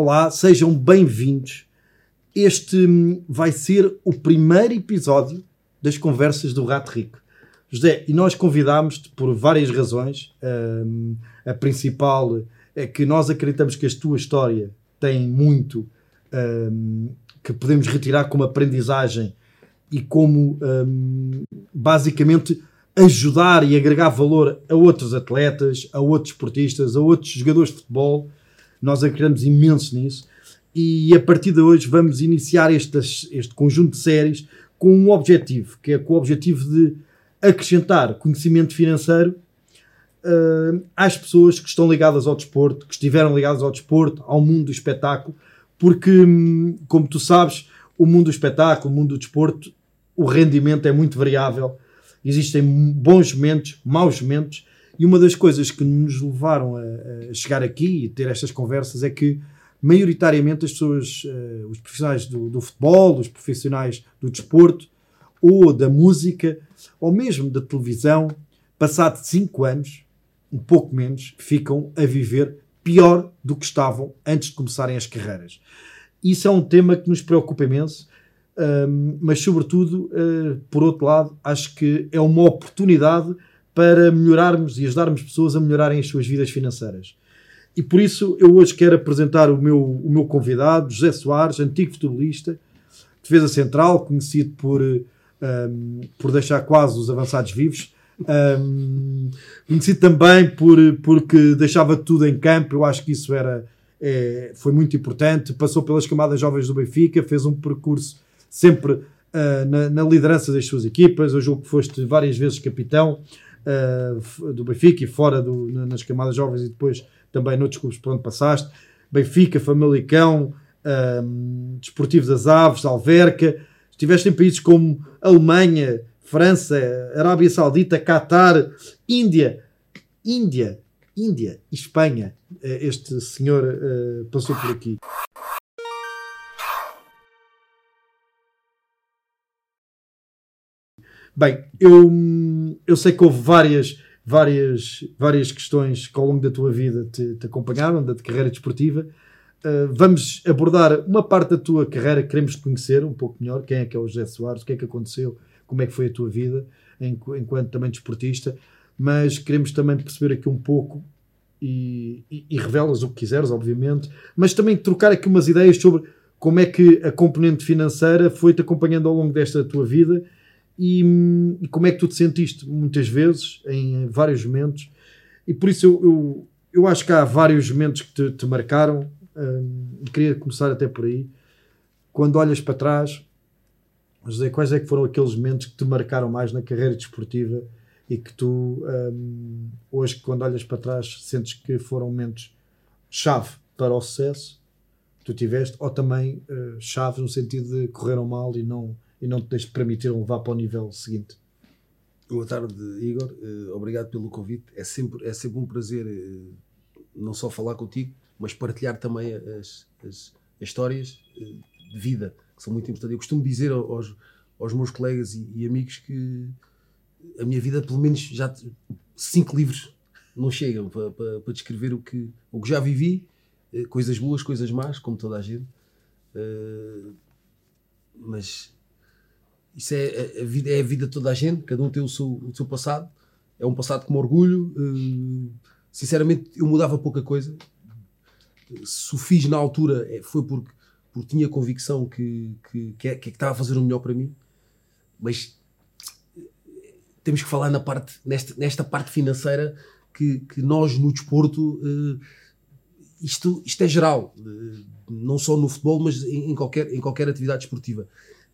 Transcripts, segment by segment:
Olá, sejam bem-vindos. Este hum, vai ser o primeiro episódio das conversas do Rato Rico. José, e nós convidámos-te por várias razões. Hum, a principal é que nós acreditamos que a tua história tem muito hum, que podemos retirar como aprendizagem e como hum, basicamente ajudar e agregar valor a outros atletas, a outros esportistas, a outros jogadores de futebol. Nós acreditamos imenso nisso. E a partir de hoje vamos iniciar estas, este conjunto de séries com um objetivo, que é com o objetivo de acrescentar conhecimento financeiro uh, às pessoas que estão ligadas ao desporto, que estiveram ligadas ao desporto, ao mundo do espetáculo, porque, hum, como tu sabes, o mundo do espetáculo, o mundo do desporto, o rendimento é muito variável. Existem bons momentos, maus momentos, e uma das coisas que nos levaram a, a chegar aqui e ter estas conversas é que, maioritariamente, as pessoas, uh, os profissionais do, do futebol, os profissionais do desporto, ou da música, ou mesmo da televisão, passado 5 anos, um pouco menos, ficam a viver pior do que estavam antes de começarem as carreiras. Isso é um tema que nos preocupa imenso, um, mas, sobretudo, uh, por outro lado, acho que é uma oportunidade para melhorarmos e ajudarmos pessoas a melhorarem as suas vidas financeiras. E por isso eu hoje quero apresentar o meu, o meu convidado, José Soares, antigo futebolista, defesa central, conhecido por, um, por deixar quase os avançados vivos, um, conhecido também por, porque deixava tudo em campo, eu acho que isso era, é, foi muito importante. Passou pelas camadas jovens do Benfica, fez um percurso sempre uh, na, na, liderança das suas equipas. Eu julgo que foste várias vezes capitão uh, do Benfica e fora do, nas camadas jovens e depois também noutros clubes por onde passaste. Benfica, Famalicão, um, Desportivo das Aves, Alverca. Estiveste em países como Alemanha, França, Arábia Saudita, Catar, Índia, Índia, Índia Espanha. Eh, este senhor uh, passou por aqui. Bem, eu, eu sei que houve várias, várias, várias questões que ao longo da tua vida te, te acompanharam, da carreira desportiva. Uh, vamos abordar uma parte da tua carreira que queremos conhecer um pouco melhor. Quem é que é o José Soares? O que é que aconteceu? como é que foi a tua vida enquanto também desportista, mas queremos também perceber aqui um pouco e, e, e revelas o que quiseres, obviamente, mas também trocar aqui umas ideias sobre como é que a componente financeira foi-te acompanhando ao longo desta tua vida e, e, como é que tu te sentiste muitas vezes, em vários momentos. E por isso eu, eu, eu acho que há vários momentos que te, te marcaram hum, e queria começar até por aí. Quando olhas para trás, José, quais é que foram aqueles momentos que te marcaram mais na carreira desportiva e que tu, um, hoje, quando olhas para trás, sentes que foram momentos chave para o sucesso que tu tiveste, ou também uh, chave no sentido de correram mal e não, e não te permitiram levar para o nível seguinte? Boa tarde, Igor. Uh, obrigado pelo convite. É sempre, é sempre um prazer uh, não só falar contigo, mas partilhar também as, as, as histórias de vida que são muito importantes. Eu costumo dizer aos, aos meus colegas e, e, amigos que a minha vida, pelo menos, já cinco livros não chegam para, para, para descrever o que, o que já vivi, eh, coisas boas, coisas más, como toda a gente. Mas isso é a, vida, é a vida de toda a gente, cada um tem o seu, o seu passado. É um passado com orgulho. Uh, sinceramente, eu mudava pouca coisa. Se o fiz na altura é, foi porque porque tinha convicção que, que, que, é, que, é que estava a fazer o melhor para mim, mas temos que falar na parte, nesta, nesta parte financeira que, que nós no desporto uh, isto, isto é geral, não só no futebol, mas em, em, qualquer, em qualquer atividade esportiva.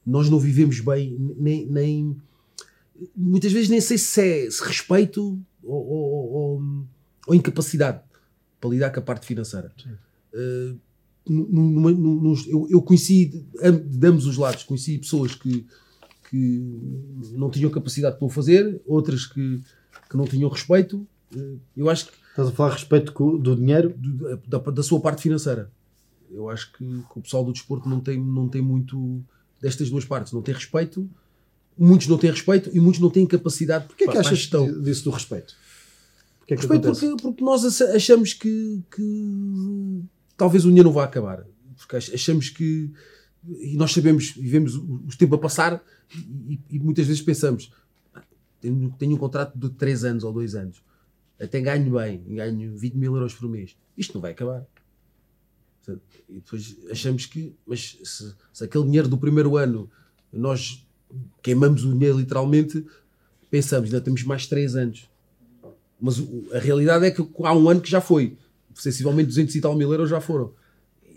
Nós não vivemos bem, nem, nem muitas vezes nem sei se é se respeito ou, ou, ou, ou, incapacidade para lidar com a parte financeira. Uh, numa, numa, eu, eu, conheci de ambos os lados, conheci pessoas que, que não tinham capacidade para o fazer, outras que, que não tinham respeito. Eh, eu acho que. Estás a falar a respeito do dinheiro? Da, da, sua parte financeira. Eu acho que, que, o pessoal do desporto não tem, não tem muito destas duas partes. Não tem respeito, muitos não têm respeito e muitos não têm capacidade. Porquê é que achas disso do respeito? Porquê é que respeito porque, porque nós achamos que, que talvez o dinheiro não vá acabar. Porque achamos que. E nós sabemos, e vemos o, o tempo a passar e, e muitas vezes pensamos: tenho, tenho um contrato de 3 anos ou 2 anos, até ganho bem, ganho 20 mil euros por mês. Isto não vai acabar. E depois achamos que, mas se, se aquele dinheiro do primeiro ano nós queimamos o dinheiro literalmente, pensamos, ainda temos mais 3 anos. Mas a realidade é que há um ano que já foi. Sensivelmente 200 e tal mil euros já foram.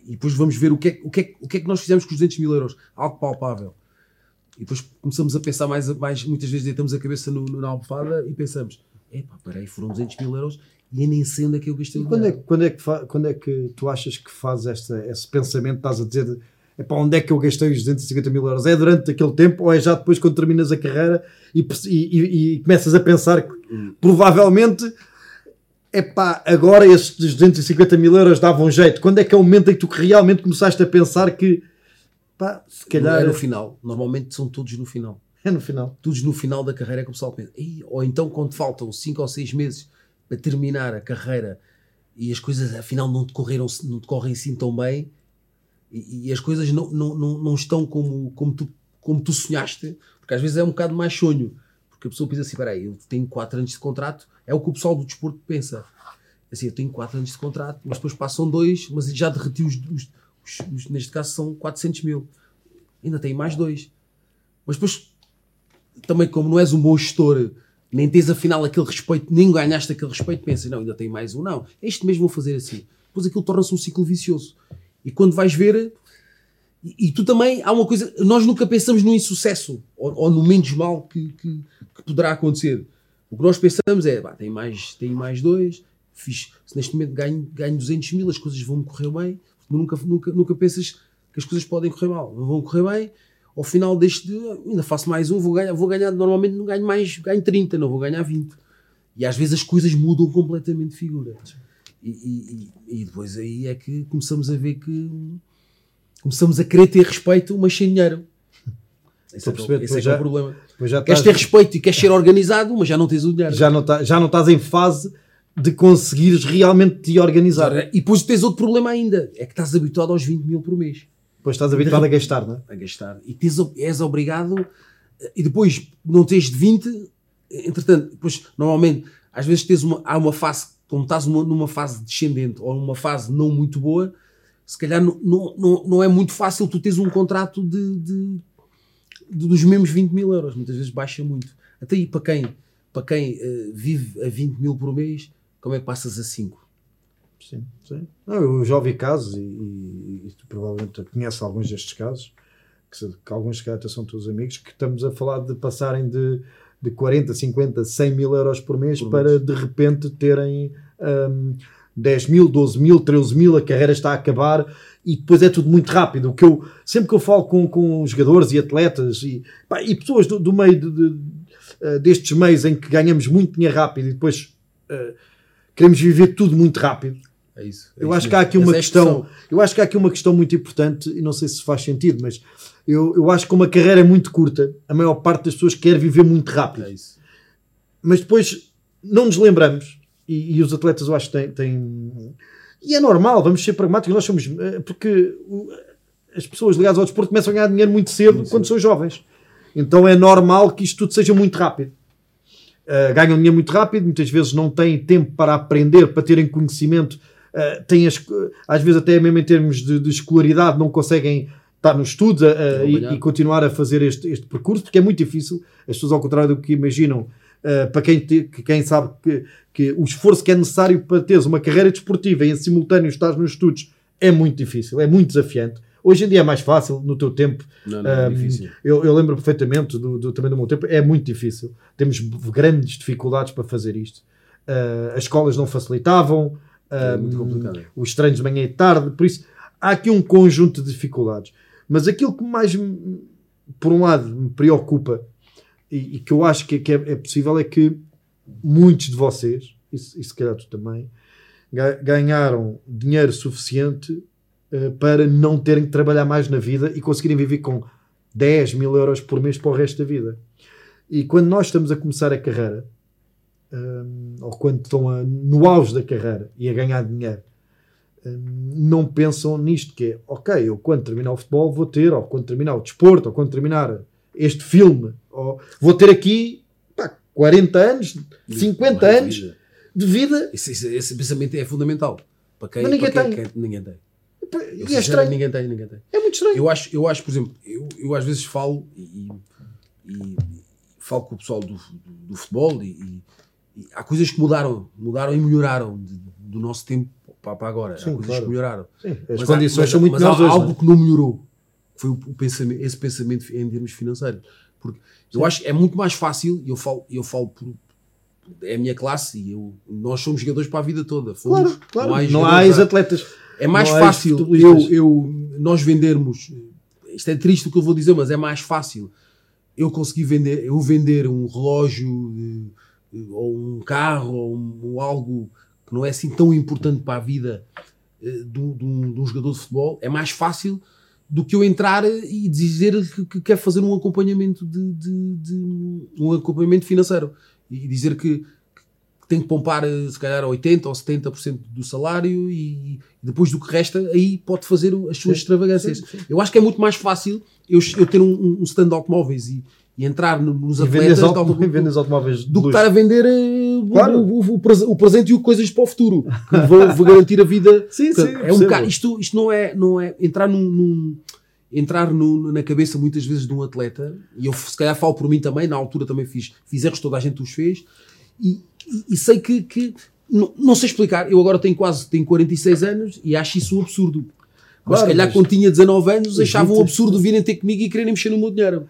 E depois vamos ver o que, é, o, que é, o que é que nós fizemos com os 200 mil euros. Algo palpável. E depois começamos a pensar mais, mais muitas vezes deitamos a cabeça no, no, na almofada e pensamos, epá, peraí, foram 200 mil euros e nem sei onde é que eu gastei o quando é, quando, é que quando é que tu achas que fazes esta, esse pensamento, estás a dizer, epá, onde é que eu gastei os 250 mil euros? É durante aquele tempo ou é já depois quando terminas a carreira e, e, e, começas a pensar que hum. provavelmente epá, agora esses 250 mil euros davam jeito? Quando é que é o momento em que tu realmente começaste a pensar que Pá, se calhar. É no final. Normalmente são todos no final. É no final. Todos no final da carreira é que o pessoal pensa. Ou então quando faltam 5 ou 6 meses para terminar a carreira e as coisas afinal não decorreram, não decorrem assim tão bem e, e as coisas não, não, não, não, estão como, como, tu, como tu sonhaste, porque às vezes é um bocado mais sonho. Porque a pessoa pensa assim: peraí, eu tenho 4 anos de contrato, é o que o pessoal do desporto pensa. Assim, eu tenho 4 anos de contrato, mas depois passam dois, mas já derreti os, os neste caso são 400 mil. Ainda tem mais dois. Mas depois, também como não és um bom gestor, nem tens afinal aquele respeito, nem ganhaste aquele respeito, pensa, não, ainda tem mais um, não. Este mesmo vou fazer assim. Depois aquilo torna-se um ciclo vicioso. E quando vais ver, e, e, tu também, há uma coisa, nós nunca pensamos no insucesso ou, ou no menos mal que, que, que, poderá acontecer. O que nós pensamos é, bah, tem, mais, tem mais dois, fiz, se neste momento ganho, ganho 200 mil, as coisas vão-me correr bem, nunca, nunca, nunca pensas que as coisas podem correr mal, não vão correr bem. Ao final deste, ainda faço mais um, vou ganhar, vou ganhar normalmente não ganho mais, ganho 30, não vou ganhar 20. E às vezes as coisas mudam completamente de figura. E, e, e depois aí é que começamos a ver que começamos a querer ter respeito, mas sem dinheiro. Esse, é, perceber, esse é, já, é o problema. Já queres ter respeito e queres ser organizado, mas já não tens o dinheiro. Já não, tá, já não estás em fase de conseguires realmente te organizar. E depois tens outro problema ainda, é que estás habituado aos 20 mil por mês. Depois estás habituado a gastar, não é? A gastar. E tens, és obrigado, e depois não tens de 20, entretanto, depois normalmente, às vezes tens uma, há uma fase, como estás numa, numa fase descendente ou numa fase não muito boa, se calhar não, não, não é muito fácil tu tens um contrato de, de, de, dos mesmos 20 mil euros, muitas vezes baixa muito. Até aí para quem, para quem uh, vive a 20 mil por mês, como é que passas a 5? Sim, sim. Não, eu já ouvi casos e, e, e tu provavelmente conheces alguns destes casos, que, que alguns que até são teus amigos, que estamos a falar de passarem de, de 40, 50, 100 mil euros por mês por para mês. de repente terem um, 10 mil, 12 mil, 13 mil, a carreira está a acabar e depois é tudo muito rápido. Que eu, sempre que eu falo com, com jogadores e atletas e, pá, e pessoas do, do meio de, de, de, destes meios em que ganhamos muito dinheiro rápido e depois. Uh, queremos viver tudo muito rápido. É isso. É eu isso acho mesmo. que há aqui uma é questão, eu acho que há aqui uma questão muito importante e não sei se faz sentido, mas eu, eu acho que uma carreira é muito curta, a maior parte das pessoas quer viver muito rápido. É isso. Mas depois não nos lembramos e, e os atletas eu acho que têm, têm, e é normal, vamos ser pragmáticos, nós somos eh, porque as pessoas ligadas ao desporto começam a ganhar dinheiro muito cedo muito quando cedo. são jovens. Então é normal que isto tudo seja muito rápido. Uh, ganham dinheiro muito rápido, muitas vezes não têm tempo para aprender, para terem conhecimento, uh, têm as, às vezes até mesmo em termos de, de escolaridade não conseguem estar no estudo uh, e, e, continuar a fazer este, este, percurso, porque é muito difícil, as pessoas ao contrário do que imaginam, para quem, te, quem sabe que, que o esforço que é necessário para teres uma carreira desportiva e em simultâneo estás nos estudos é muito difícil, é muito desafiante. Hoje em dia é mais fácil, no teu tempo. Não, não, é difícil. Eu, eu, lembro perfeitamente do, do, também do meu tempo, é muito difícil. Temos grandes dificuldades para fazer isto. Uh, as escolas não facilitavam, é muito complicado. os treinos de manhã e tarde, por isso há aqui um conjunto de dificuldades. Mas aquilo que mais, por um lado, me preocupa e, e que eu acho que, que é, é, possível é que muitos de vocês, e, e se calhar tu também, ganharam dinheiro suficiente eh, para não terem que trabalhar mais na vida e conseguirem viver com 10 mil euros por mês para o resto da vida. E quando nós estamos a começar a carreira, um, ou quando estão a, no auge da carreira e a ganhar dinheiro, não pensam nisto, que é, ok, eu quando terminar o futebol vou ter, ou quando terminar o desporto, ou quando terminar este filme, ou vou ter aqui pá, 40 anos, 50 Mais anos vida. de vida. Esse, esse- esse pensamento é fundamental. Para quem, Mas ninguém para quem- tem. quem- ninguém tem. Eu, é estranho. Ninguém tem, ninguém tem. É muito estranho. Eu acho, eu acho por exemplo, eu, eu às vezes falo e, e- e falo com o pessoal do, do, do futebol e- e há coisas que mudaram, mudaram e melhoraram de- do nosso tempo para, agora. Sim, há coisas claro. que melhoraram. Sim, as Mas há- condições mas- são muito mas melhores há hoje. algo não é? que não melhorou. Foi o, o pensamento, esse pensamento em termos financeiros. Porque eu acho que é muito mais fácil, e eu falo, eu falo por, é a minha classe e eu, nós somos jogadores para a vida toda. Fomos, Claro, claro. Não há, jogadores a- ex-atletas. é mais Não há fácil eu, eu, nós vendermos. Isto é triste o que eu vou dizer, mas é mais fácil eu conseguir vender, eu vender um relógio eh, ou um carro ou, um- ou algo que não é assim tão importante para a vida de um, de um- de um jogador de futebol. É mais fácil do que eu entrar e dizer que, que quer fazer um acompanhamento de, de- de- um acompanhamento financeiro e dizer que, que tem que poupar eh, se calhar 80 ou 70% do salário e depois do que resta aí pode fazer as suas Sim, extravagâncias. sim, sim. Eu acho que é muito mais fácil eu, eu ter um, um stand de automóveis e, e entrar no- nos E atletas auto- e vendes automóveis do que estar a vender eh, o- Claro. o, o- o prese- o presente e coisas para o futuro que vão, vão garantir a vida Sim, sim, é um bocado, isto, isto não é, não é entrar num, num- entrar num- na cabeça muitas vezes de um atleta, e eu se calhar falo por mim também, na altura também fiz, fiz erros, toda a gente os fez, e, e- e sei que, que não, não sei explicar, eu agora tenho quase tenho 46 anos e acho isso um absurdo. Mas Claro, se calhar mas- quando tinha 19 anos achava um absurdo virem ter comigo e quererem mexer no meu dinheiro.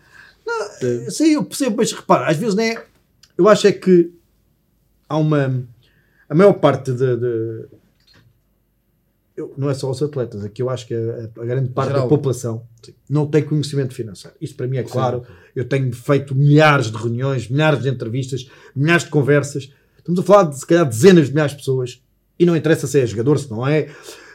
Sim, eu percebo, mas repara, às vezes não é. Eu acho é que há uma. A maior parte de. de- eu- não é só os atletas, aqui eu acho que a, a grande parte Geral. da população não tem conhecimento financeiro. Isto para mim é claro. Eu tenho feito milhares de reuniões, milhares de entrevistas, milhares de conversas. Estamos a falar de se calhar dezenas de milhares de pessoas e não interessa se é jogador, se não é.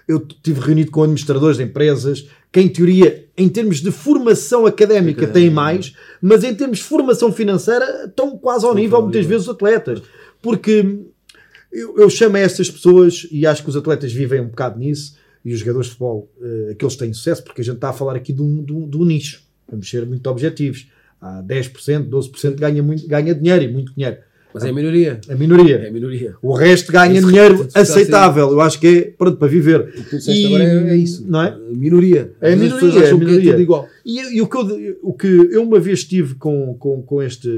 Eu estive reunido com administradores de empresas que, em teoria, em termos de formação académica, têm mais, mas em termos de formação financeira estão quase ao nível, muitas vezes, dos atletas. Porque eu, eu chamo a estas pessoas, e acho que os atletas vivem um bocado nisso, e os jogadores de futebol, eh, aqueles que têm sucesso, porque a gente está a falar aqui de um, de um, de um nicho, vamos ser muito objetivos. Há 10%, 12% ganha, muito, ganha dinheiro e muito dinheiro. Mas é a minoria. A minoria. É a minoria. O resto ganha Isso dinheiro aceitável. Eu acho que é pronto para viver. O que tu disseste E- agora é, é isso. não é? A minoria. É minoria, é que minoria. tudo igual. E, e o, que eu, o que eu uma vez tive com, com, com este.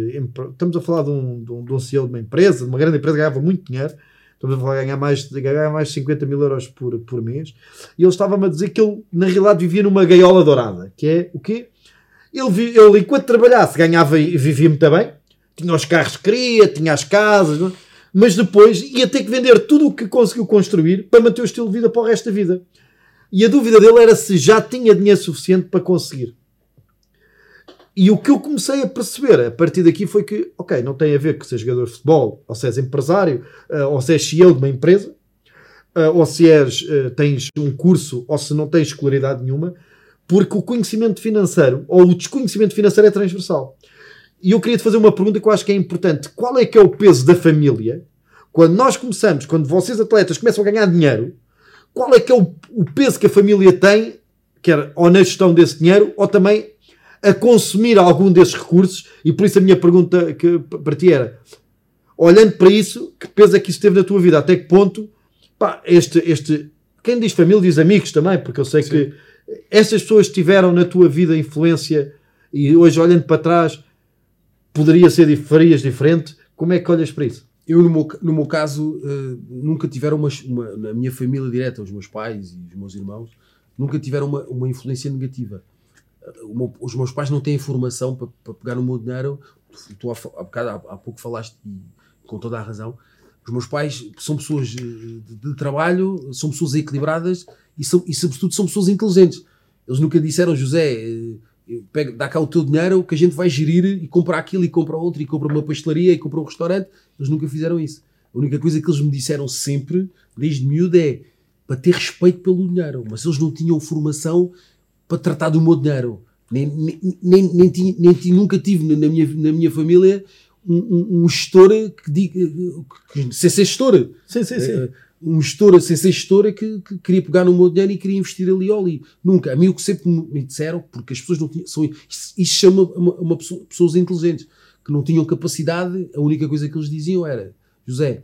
Estamos a falar de um, de, um, de um CEO de uma empresa, de uma grande empresa que ganhava muito dinheiro. Estamos a falar de ganhar mais, de ganhar mais de 50 mil euros por, por mês. E ele estava-me a dizer que ele, na realidade, vivia numa gaiola dourada. Que é o quê? Ele, ele enquanto trabalhasse, ganhava e vivia muito bem. Tinha os carros que queria, tinha as casas. é? Mas depois ia ter que vender tudo o que conseguiu construir para manter o estilo de vida para o resto da vida. E a dúvida dele era se já tinha dinheiro suficiente para conseguir. E o que eu comecei a perceber a partir daqui foi que, ok, não tem a ver com ser jogador de futebol, ou se és empresário, eh, ou se és CEO de uma empresa, eh, ou se és, eh, tens um curso, ou se não tens escolaridade nenhuma, porque o conhecimento financeiro, ou o desconhecimento financeiro é transversal. E eu queria te fazer uma pergunta que eu acho que é importante. Qual é que é o peso da família? Quando nós começamos, quando vocês atletas começam a ganhar dinheiro, qual é que é o, o peso que a família tem, quer ou na gestão desse dinheiro, ou também a consumir algum desses recursos? E por isso a minha pergunta que, para ti era, olhando para isso, que peso é que isso teve na tua vida? Até que ponto, pá, este, este, quem diz família diz amigos também, porque eu sei que essas pessoas tiveram na tua vida influência e hoje olhando para trás poderia ser, farias diferente. Como é que olhas para isso? Eu, no meu, no meu caso, eh, nunca tiveram uma, uma- Na minha família direta, os meus pais e os meus irmãos, nunca tiveram uma, uma influência negativa. O meu- os meus pais não têm formação para, para pegar no meu dinheiro. Tu, há, bocado- há- há pouco falaste, e com toda a razão. Os meus pais são pessoas eh, de, de trabalho, são pessoas equilibradas e, são, e, sobretudo, são pessoas inteligentes. Eles nunca disseram, José, eh, eu pego, dá cá o teu dinheiro que a gente vai gerir e compra aquilo e compra outro e compra uma pastelaria e compra um restaurante. Eles nunca fizeram isso. A única coisa que eles me disseram sempre, desde miúdo, é para ter respeito pelo dinheiro. Mas eles não tinham formação para tratar do meu dinheiro. Nem, nem, nem, nem, nem nunca tive na minha, na minha família um, um, um gestor que diga sem ser gestor. Sim, sim, Eh, um gestor, sem ser gestora, que, que queria pegar no meu dinheiro e queria investir ali ou ali. Nunca. A mim o que sempre me disseram, porque as pessoas não tinham. São, isso, isso chama uma, uma pessoa, pessoas inteligentes que não tinham capacidade, a única coisa que eles diziam era: José,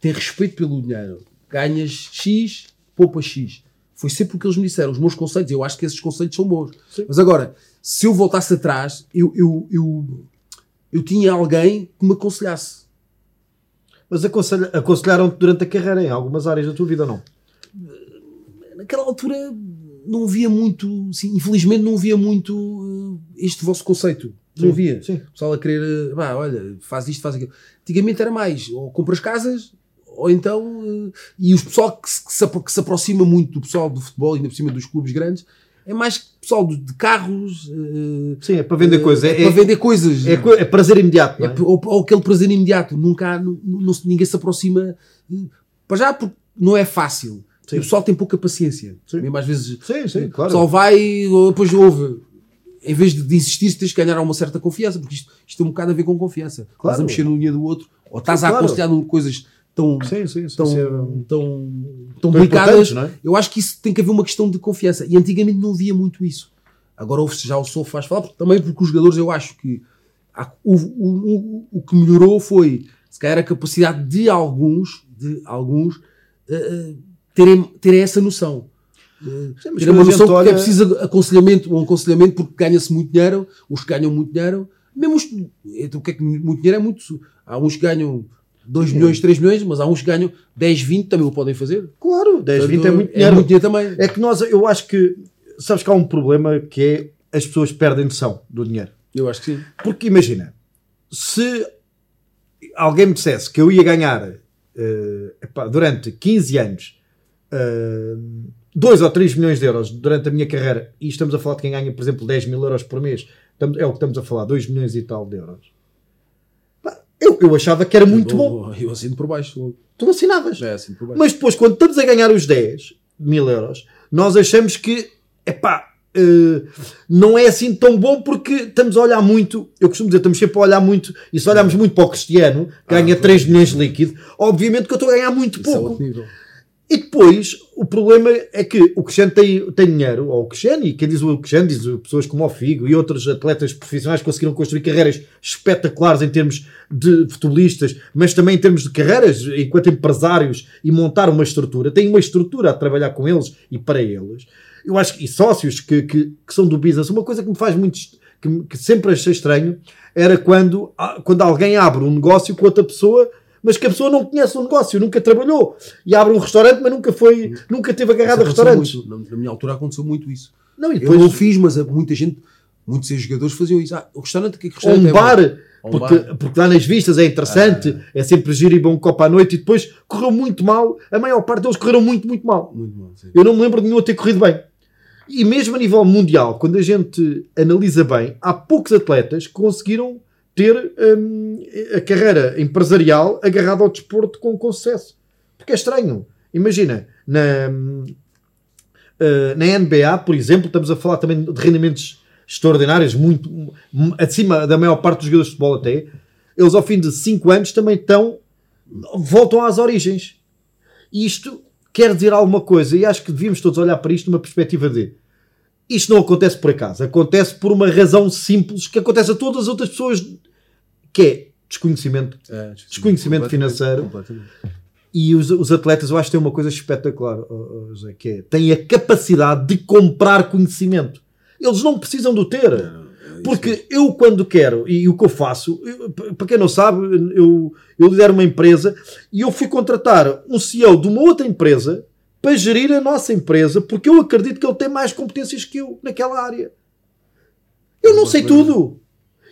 tem respeito pelo dinheiro, ganhas X, poupa X. Foi sempre o que eles me disseram, os meus conceitos. Eu acho que esses conceitos são bons. Sim. Mas agora, se eu voltasse atrás, eu, eu, eu, eu tinha alguém que me aconselhasse. Mas aconselharam-te durante a carreira em algumas áreas da tua vida ou não? Naquela altura não via muito, sim, infelizmente não via muito uh, este vosso conceito. Sim, não via. Sim. O pessoal a querer, bah, olha, faz isto, faz aquilo. Antigamente era mais, ou compras casas, ou então. Uh, e o pessoal que se, que, se, que se aproxima muito do pessoal do futebol, ainda por cima dos clubes grandes, é mais pessoal de, carros. Uh, Sim, é para vender uh, coisas. É, é, para vender coisas. É, é prazer imediato. É? é? ou, ou, aquele prazer imediato. Nunca há, não, não, ninguém se aproxima. Para já, porque não é fácil. Sim. O pessoal tem pouca paciência. Sim. Mesmo às vezes. Sim, sim, claro. O pessoal vai, depois ouve. Em vez de, de insistir, tens que ganhar uma certa confiança, porque isto, isto tem um bocado a ver com confiança. Claro. Estás a mexer no dia do outro, ou estás claro. a aconselhar coisas tão, sim, sim, tão, tão, tão, tão delicadas. É? Eu acho que isso tem que haver uma questão de confiança. E antigamente não havia muito isso. Agora ouve-se já o Sou faz falar, porque, também porque os jogadores eu acho que há, o, o, o, o, que melhorou foi se calhar a capacidade de alguns, de alguns uh, terem, terem essa noção. Uh, Sim, ter uma noção olha... que é preciso aconselhamento, um aconselhamento porque ganha-se muito dinheiro, os que ganham muito dinheiro, mesmo os, então, o que é que muito dinheiro é muito. Há uns que ganham 2 milhões, 3 milhões, mas há uns que ganham 10, 20, também o podem fazer. Claro, 10, Portanto, 20 é muito dinheiro. É muito dinheiro também. É que nós, eu acho que sabes que há um problema que é as pessoas perdem noção do dinheiro. Eu acho que sim. Porque imagina, se alguém me dissesse que eu ia ganhar uh, epá, durante 15 anos uh, eh, 2 ou 3 milhões de euros durante a minha carreira, e estamos a falar de quem ganha, por exemplo, 10 mil euros por mês, é o que estamos a falar, 2 milhões e tal de euros. Eu, eu achava que era muito bom. Eu assino por baixo. Tu assinavas. É, assino por baixo. Mas depois, quando estamos a ganhar os 10 mil euros, nós achamos que epá, uh, não é assim tão bom porque estamos a olhar muito, eu costumo dizer, estamos sempre a olhar muito, e se olharmos muito para o Cristiano, que ganha ah, 3 milhões líquido, obviamente que eu estou a ganhar muito é pouco. É e depois, o problema é que o Cristiano tem, tem dinheiro, ou o Cristiano, e quem diz o Cristiano diz pessoas como o Figo e outros atletas profissionais conseguiram construir carreiras espetaculares em termos de futebolistas, mas também em termos de carreiras enquanto empresários e montar uma estrutura. Tem uma estrutura a trabalhar com eles e para eles eu acho que, e sócios que, que, que são do business, uma coisa que me faz muito, que, que, sempre achei estranho, era quando, quando alguém abre um negócio com outra pessoa, mas que a pessoa não conhece o negócio, nunca trabalhou, e abre um restaurante, mas nunca foi, nunca teve agarrado a restaurantes. Muito, na minha altura aconteceu muito isso. Não, e depois, eu não fiz, mas muita gente, muitos jogadores faziam isso. Ah, o restaurante, que, que restaurante um é bar, um porque, bar. porque lá nas vistas é interessante, ah. é sempre giro e bom copo à noite, e depois correu muito mal. A maior parte deles correram muito, muito mal. Muito mal eu não me lembro de nenhum ter corrido bem. E mesmo a nível mundial, quando a gente analisa bem, há poucos atletas que conseguiram ter hum, a carreira empresarial agarrada ao desporto com, sucesso. Porque é estranho. Imagina, na, uh, na NBA, por exemplo, estamos a falar também de rendimentos extraordinários, muito acima da maior parte dos jogadores de futebol até. Eles ao fim de 5 anos também estão voltam às origens. E isto quer dizer alguma coisa e acho que devíamos todos olhar para isto numa perspectiva de isto não acontece por acaso, acontece por uma razão simples que acontece a todas as outras pessoas, que é desconhecimento, é, desconhecimento financeiro. E os, os, atletas, eu acho que têm uma coisa espetacular, José, que é, têm a capacidade de comprar conhecimento. Eles não precisam do ter. É Porque eu, quando quero, e o que eu faço, eu, para quem não sabe, eu, eu lidero uma empresa e eu fui contratar um CEO de uma outra empresa para gerir a nossa empresa, porque eu acredito que ele tem mais competências que eu naquela área. Eu não sei tudo.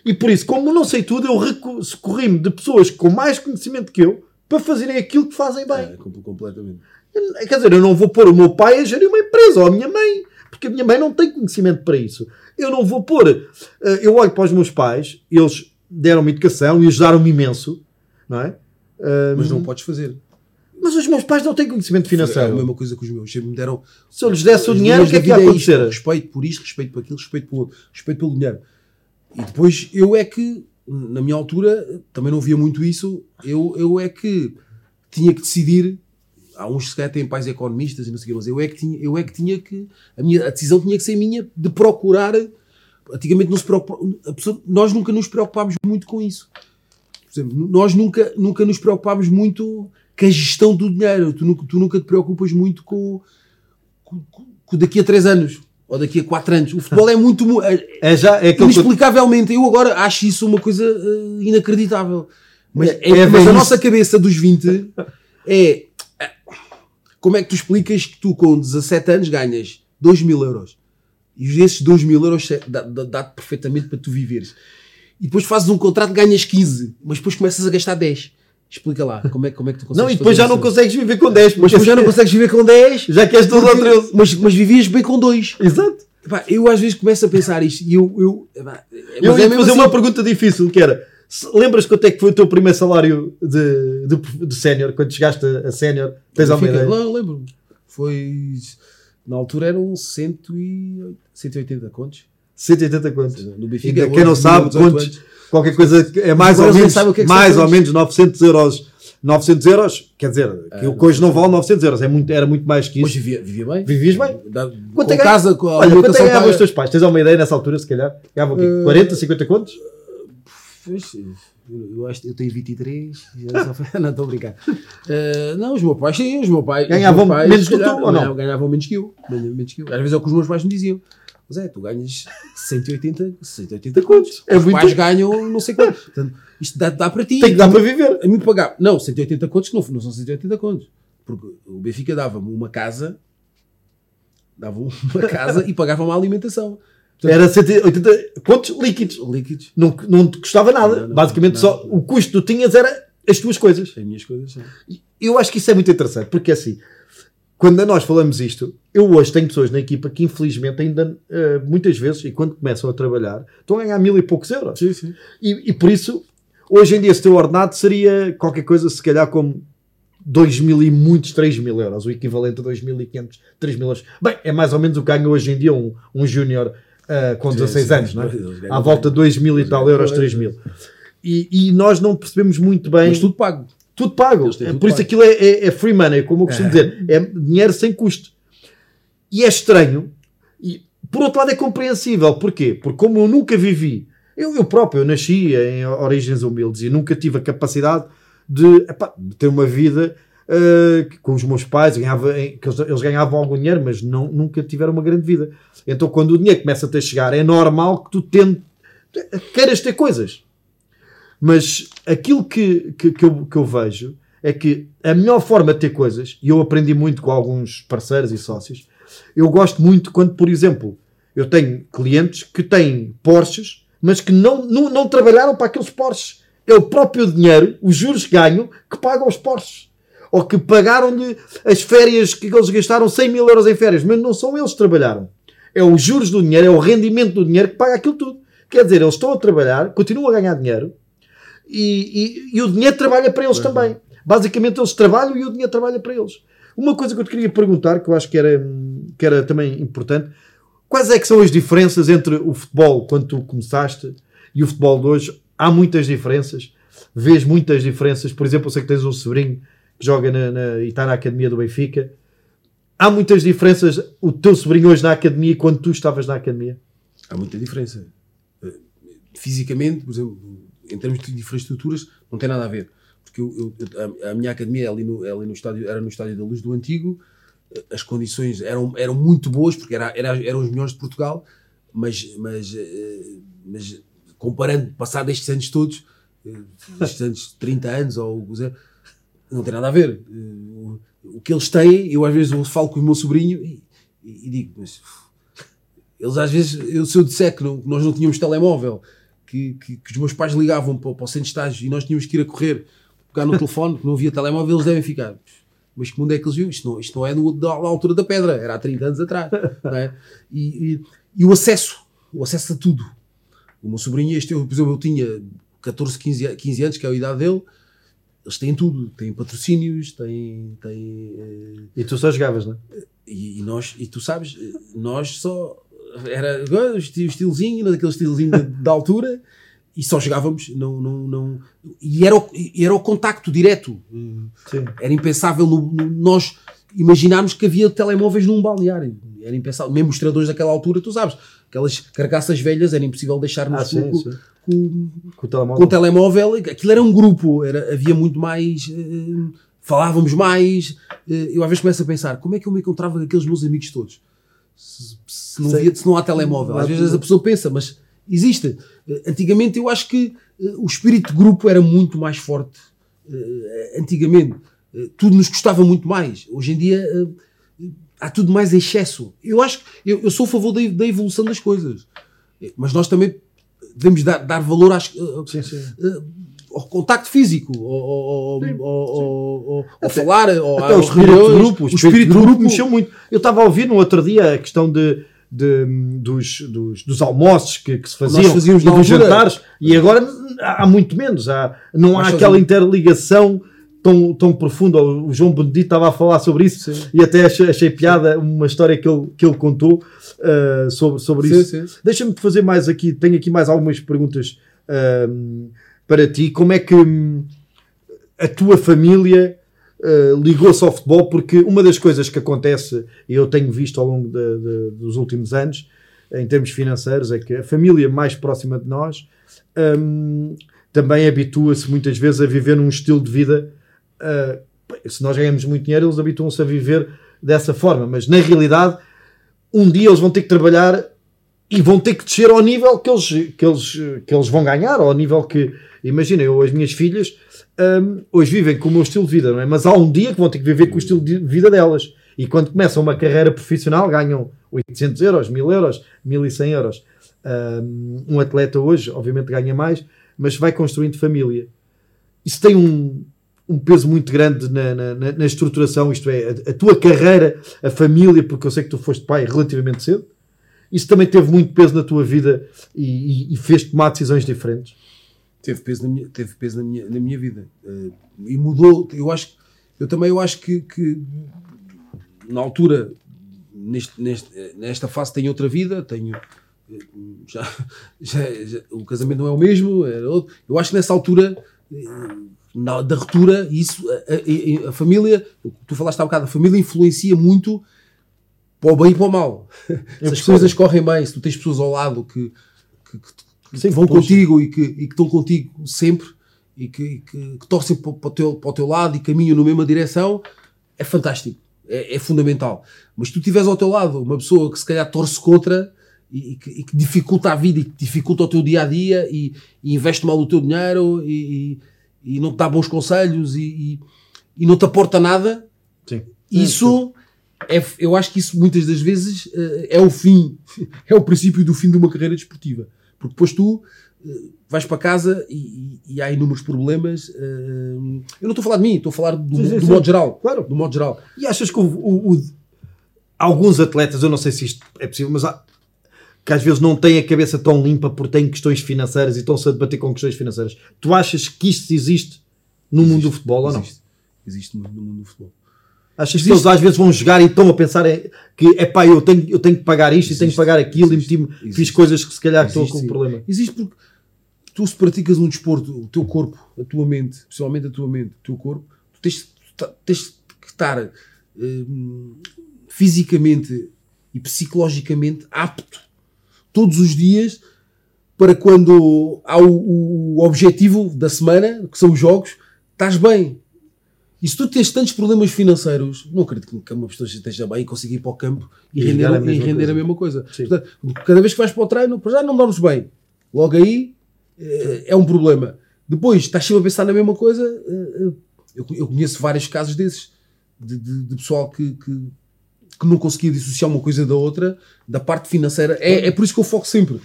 E por isso, como não sei tudo, eu recorri-me de pessoas com mais conhecimento que eu para fazerem aquilo que fazem bem. É, completamente. Quer dizer, eu não vou pôr o meu pai a gerir uma empresa ou a minha mãe, porque a minha mãe não tem conhecimento para isso. Eu não vou pôr. Eh, eu olho para os meus pais, eles deram-me educação e ajudaram-me imenso, não é? Mas não podes fazer. Mas os meus pais não têm conhecimento financeiro. É a mesma coisa que os meus. Me deram. Se eu lhes desse o dinheiro, o que é que ia acontecer? É respeito por isto, respeito por aquilo, respeito pelo outro, respeito pelo dinheiro. E depois eu é que, na minha altura, também não via muito isso, eu, eu é que tinha que decidir há uns que têm pais economistas e não sei o mas eu é que tinha, eu é que, tinha que a, minha, a decisão tinha que ser minha de procurar. Antigamente não se preocupa, pessoa, nós nunca nos preocupámos muito com isso. Por exemplo, nós nunca, nunca nos preocupámos muito com a gestão do dinheiro. Tu, tu nunca te preocupas muito com, com, com daqui a três anos ou daqui a 4 anos. O futebol é muito. É, é já, é inexplicavelmente. Eu agora acho isso uma coisa uh, inacreditável. Mas, é, é, mas a nossa cabeça dos 20 é. Como é que tu explicas que tu com 17 anos ganhas 2 mil euros? E esses 2 mil euros dá-te dá perfeitamente para tu viveres. E depois fazes um contrato ganhas 15, mas depois começas a gastar 10. Explica lá, como é, como é que tu consegues Não, e depois já não consegues viver com 10. Mas depois já não consegues viver com 10. Já queres todo ao 13. Mas, mas vivias bem com 2. Exato. Epá, eu às vezes começo a pensar isto e eu... Eu, epá, eu ia é fazer assim. uma pergunta difícil, que era... Lembras quanto é que foi o teu primeiro salário de, de, de sénior, quando chegaste a, a sénior? Tens alguma ideia? Não, lembro. Foi... Na altura eram 100 e, 180 contos. 180 contos. No Benfica, quem não sabe, contos, qualquer coisa é mais ou menos, é mais ou menos 900 euros. 900 euros, quer dizer, que ah, hoje não vale 900 euros, é muito, era muito mais que isso. Mas vivia, vivia bem? Vivias bem? Da, quanto é que casa, com Olha, quanto é que os teus pais? Tens alguma ideia nessa altura, se calhar? Ganhavam o quê? Uh, 40, 50 contos? Pois, eu acho eu tenho 23, não estou a brincar. Uh, não, os meus pais, sim, os meus pais. Ganhavam meus pais, menos que tu, ou não? Ganhavam menos que eu. Menos que eu. Às vezes é o que os meus pais me diziam. Mas é, tu ganhas 180, 180 contos. É Os muito... pais ganham não sei quanto. Portanto, isto dá, dá para ti. Tem que dar para viver. A mim pagar. Não, 180 contos não, não são 180 contos. Porque o Benfica dava-me uma casa, dava uma casa e pagava uma alimentação. Portanto, Era 180 contos líquidos. Líquidos. Não, não te custava nada. Não, não, Basicamente, só o custo que tu tinhas era as tuas coisas. As minhas coisas, sim. Eu acho que isso é muito interessante, porque assim, quando nós falamos isto, eu hoje tenho pessoas na equipa que infelizmente ainda uh, muitas vezes, e quando começam a trabalhar, estão a ganhar mil e poucos euros. Sim, sim. E, e por isso, hoje em dia, se teu ordenado seria qualquer coisa, se calhar como 2 mil e muitos 3 mil euros, o equivalente a 2.500, 3 mil euros. Bem, é mais ou menos o que ganha hoje em dia um, um júnior uh, com 16 sim, anos, não é? À volta de 2 mil e tal euros, 3 mil. E, e, nós não percebemos muito bem. Mas tudo pago. Tudo pago. Tudo por isso aquilo é, é, é, free money, como eu costumo é. dizer. É dinheiro sem custo. E é estranho. E, por outro lado, é compreensível. Porquê? Porque como eu nunca vivi, eu, eu próprio, eu nasci em origens humildes e nunca tive a capacidade de, epá, de ter uma vida uh, com os meus pais, ganhava, que eles, eles, ganhavam algum dinheiro, mas não, nunca tiveram uma grande vida. Então, quando o dinheiro começa a te chegar, é normal que tu tente, queiras ter coisas. Mas aquilo que, que, que, eu, que eu vejo é que a melhor forma de ter coisas, e eu aprendi muito com alguns parceiros e sócios, eu gosto muito quando, por exemplo, eu tenho clientes que têm Porsches, mas que não, não, não trabalharam para aqueles Porsches. É o próprio dinheiro, os juros que ganham, que pagam os Porsches. Ou que pagaram-lhe as férias que eles gastaram 100 mil euros em férias, mas não são eles que trabalharam. É os juros do dinheiro, é o rendimento do dinheiro que paga aquilo tudo. Quer dizer, eles estão a trabalhar, continuam a ganhar dinheiro, e, e, e o dinheiro trabalha para eles também. Basicamente, eles trabalham e o dinheiro trabalha para eles. Uma coisa que eu te queria perguntar, que eu acho que era, que era também importante, quais é que são as diferenças entre o futebol quando tu começaste e o futebol de hoje? Há muitas diferenças, vês muitas diferenças. Por exemplo, eu sei que tens um sobrinho que joga na, na, e está na academia do Benfica. Há muitas diferenças o teu sobrinho hoje na academia e quando tu estavas na academia? Há muita diferença. Eh, fisicamente, por exemplo, em termos de infraestruturas, não tem nada a ver. Porque eu, eu, a, minha academia é ali no, é ali no estádio, era no estádio da Luz do Antigo, as condições eram, eram muito boas, porque era, era, eram os melhores de Portugal, mas, mas, eh, mas comparando, passado estes anos todos, eh, estes anos, 30 anos, ou não tem nada a ver. Eh, o que eles têm, eu às vezes falo com o meu sobrinho e, e digo, mas eles às vezes, eu, se eu disser que, não, nós não tínhamos telemóvel, que, que, que, os meus pais ligavam para, para o centro de estágio e nós tínhamos que ir a correr, pegar no telefone, porque não havia telemóvel, eles devem ficar. Mas que mundo é que eles viram? Isto não, isto não é no, da, altura da pedra, era há 30 anos atrás. É? E, e, e, o acesso, o acesso a tudo. O meu sobrinho, este, eu, por exemplo, eu tinha 14, 15, 15 anos, que é a idade dele, eles têm tudo, têm patrocínios, têm. têm eh, e tu só jogavas, não é? E, e, nós, e tu sabes, nós só era o estilozinho, daquele estilozinho da altura, e só jogávamos, não, não, não, e era o, era o contacto direto. Sim. Era impensável no- no- nós imaginarmos que havia telemóveis num balneário. Era impensável. Mesmo os treinadores daquela altura, tu sabes, aquelas carcaças velhas era impossível deixarmos Ah, sim, com, sim. com- Com o telemóvel. com o telemóvel. Aquilo era um grupo, era, havia muito mais. eh, falávamos mais. eh, eu às vezes começo a pensar como é que eu me encontrava com aqueles meus amigos todos se, se não, Sei. via- se não há telemóvel. Às Não vezes a pessoa pensa, mas existe. Eh, Antigamente eu acho que eh, o espírito de grupo era muito mais forte. Eh, Antigamente tudo nos custava muito mais. Hoje em dia há tudo mais em excesso. Eu acho que eu, eu sou a favor da, da evolução das coisas, mas nós também devemos dar, dar valor às, Sim, sim. ao contacto físico, ao, ao, ao, ao- ao- ao falar, ao, Até o aos espírito reuniões. grupo, o espírito de grupo mexeu muito. Eu estava a ouvir no outro dia a questão de, de- dos, dos, dos almoços que, que se faziam e dos altura. jantares e agora há há muito menos. Há, não há Nós aquela fazíamos- interligação tão, tão profunda. O João Benedito estava a falar sobre isso e até achei, achei piada uma história que ele, que ele contou ah, sobre, sobre Sim, isso. sim. Deixa-me fazer mais aqui, tenho aqui mais algumas perguntas ahm, para ti. Como é que hum, a tua família uh, ligou-se ao futebol? Porque uma das coisas que acontece, e eu tenho visto ao longo de- de- dos últimos anos, em termos financeiros, é que a família mais próxima de nós hum, também habitua-se muitas vezes a viver num estilo de vida. uh, se nós ganhamos muito dinheiro, eles habituam-se a viver dessa forma, mas na realidade, um dia eles vão ter que trabalhar e vão ter que descer ao nível que eles, que eles, que eles vão ganhar, ao nível que, imagina, eu, as minhas filhas, hum, hoje vivem com o meu estilo de vida, não é? Mas há um dia que vão ter que viver com o estilo de vida delas. E quando começam uma carreira profissional, ganham 800 euros, 1000 euros, 1100 euros. Hum, Um atleta hoje, obviamente, ganha mais, mas vai construindo família. Isso tem um, um peso muito grande na, na- na estruturação, isto é, a, a tua carreira, a família, porque eu sei que tu foste pai relativamente cedo. Isso também teve muito peso na tua vida e, e, e fez tomar decisões diferentes. Teve peso na minha, teve peso na minha, na minha vida. Eh, e mudou eu acho eu também eu acho que, que na altura neste, neste, eh, nesta fase tenho outra vida tenho eh, já, já- já- o casamento não é o mesmo era outro. eu acho que nessa altura na, da ruptura isso a, a- a- família tu falaste há um bocado a família influencia muito para o bem e para o mal. Se as coisas correm bem se tu tens pessoas ao lado que, que que Sim, vão puxam. contigo e que, e que estão contigo sempre e que, e que- que torcem para, o teu, para o teu lado e caminham na mesma direção, é fantástico, é, é fundamental. Mas se tu tiveres ao teu lado uma pessoa que se calhar torce contra e, e que, e que dificulta a vida e que dificulta o teu dia a dia e, investe mal o teu dinheiro e, não te dá bons conselhos e, não te aporta nada, Sim. isso é, eu acho que isso muitas das vezes eh, é o fim, é o princípio do fim de uma carreira desportiva. Porque depois tu eh, vais para casa e, e- e há inúmeros problemas. eh, eu não estou a falar de mim, estou a falar do, Sim, sim, do modo geral. Claro. Do modo geral. E achas que o, o- o- alguns atletas, eu não sei se isto é possível, mas há, que às vezes não têm a cabeça tão limpa porque têm questões financeiras e estão-se a debater com questões financeiras. Tu achas que isto existe no mundo do futebol ou não? Existe. Existe no, no mundo do futebol. Achas que Existe. eles às vezes vão jogar e estão a pensar que é pá, eu tenho, eu tenho que pagar isto e tenho que Existe. pagar aquilo Existe. e meti-me- fiz Existe. coisas que se calhar estou Existe, com um problema. Existe porque tu se praticas um desporto, o teu corpo, a tua mente, principalmente a tua mente, o teu corpo, tu tens, tens que estar hum, fisicamente e psicologicamente apto todos os dias para quando há o, o objetivo da semana, que são os jogos, estás bem. E se tu tens tantos problemas financeiros, não acredito que uma pessoa esteja bem e consiga ir para o campo e, E render, a e mesma render coisa. a mesma coisa. Portanto, cada vez que vais para o treino, já não dormes bem. Logo aí eh, é um problema. Depois estás sempre a pensar na mesma coisa. eh, eh, Eu, eu conheço vários casos desses de, de- de pessoal que, que, que não conseguia dissociar uma coisa da outra, da parte financeira. É, é por isso que eu foco sempre.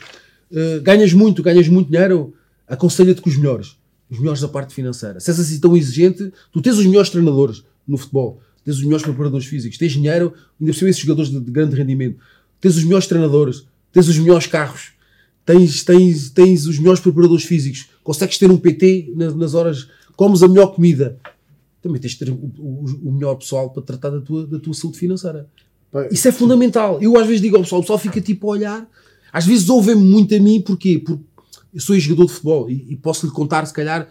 Ganhas muito, ganhas muito dinheiro, aconselha-te com os melhores. Os melhores da parte financeira. Se és assim tão exigente, tu tens os melhores treinadores no futebol, tens os melhores preparadores físicos, tens dinheiro, ainda por cima esses jogadores de, de grande rendimento, tens os melhores treinadores, tens os melhores carros, tens, tens, tens os melhores preparadores físicos, consegues ter um PT nas, nas horas, comes a melhor comida. Também tens de ter o, o- o melhor pessoal para tratar da tua, da tua saúde financeira. Isso é fundamental. Eu às vezes digo ao pessoal, o pessoal fica tipo a olhar, às vezes ouvem-me muito a mim, porquê? Porque eu sou jogador de futebol e, e posso lhe contar, se calhar,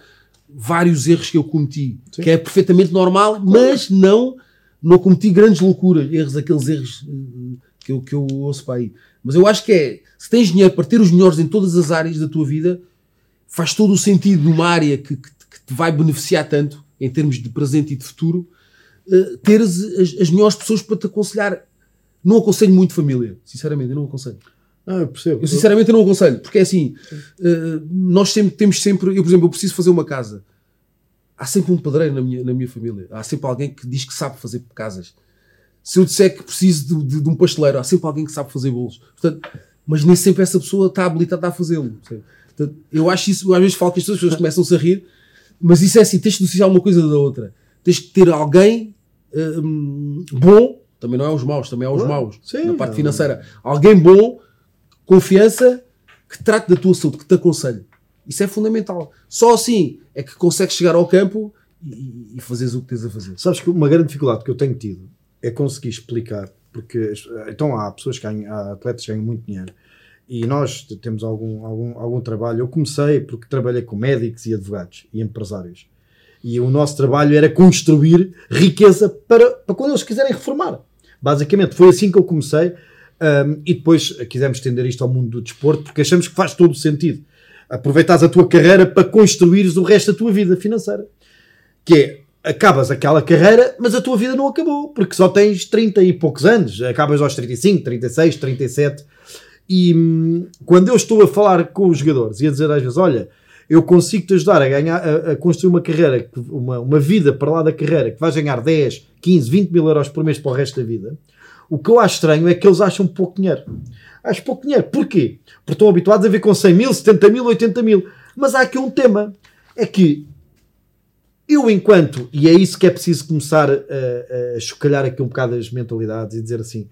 vários erros que eu cometi, Sim. que é perfeitamente normal, mas não, não cometi grandes loucuras, erros, aqueles erros eh, que eu, que eu ouço para aí. Mas eu acho que é, se tens dinheiro para ter os melhores em todas as áreas da tua vida, faz todo o sentido numa área que, que, que te vai beneficiar tanto, em termos de presente e de futuro, eh, teres as, as melhores pessoas para te aconselhar. Não aconselho muito família, sinceramente, eu não aconselho. Ah, eu percebo. Eu sinceramente não aconselho, porque é assim, eh, nós sempre, temos sempre, eu por exemplo, eu preciso fazer uma casa. Há sempre um pedreiro na minha, na minha família. Há sempre alguém que diz que sabe fazer casas. Se eu disser que preciso de, de- de um pasteleiro, há sempre alguém que sabe fazer bolos. Portanto, mas nem sempre essa pessoa está habilitada a fazê-lo. Portanto, eu acho isso, eu às vezes falo que as pessoas começam-se a rir, mas isso é assim, tens de associar uma coisa da outra. Tens que ter alguém hum, bom, também não é os maus, também é os maus, sim, na parte financeira. Alguém bom, confiança, que trate da tua saúde, que te aconselhe. Isso é fundamental. Só assim é que consegues chegar ao campo e, e fazeres o que tens a fazer. Sabes que uma grande dificuldade que eu tenho tido é conseguir explicar, porque então há pessoas que ganham, há atletas que ganham muito dinheiro e nós temos algum, algum, algum trabalho. Eu comecei porque trabalhei com médicos e advogados e empresários. E o nosso trabalho era construir riqueza para, para quando eles quiserem reformar. Basicamente, foi assim que eu comecei. Um, e depois quisemos estender isto ao mundo do desporto porque achamos que faz todo o sentido. Aproveitares a tua carreira para construires o resto da tua vida financeira que é acabas aquela carreira, mas a tua vida não acabou, porque só tens 30 e poucos anos, acabas aos 35, 36, 37. E hum, quando eu estou a falar com os jogadores e a dizer às vezes: Olha, eu consigo te ajudar a ganhar, a, a construir uma carreira, uma, uma vida para lá da carreira, que vais ganhar 10, 15, 20 mil euros por mês para o resto da vida. O que eu acho estranho é que eles acham pouco dinheiro. Acho pouco dinheiro. Porquê? Porque estão habituados a ver com 100 mil, 70 mil, 80 mil. Mas há aqui um tema. É que eu enquanto, e é isso que é preciso começar a, a, chocalhar aqui um bocado as mentalidades e dizer assim,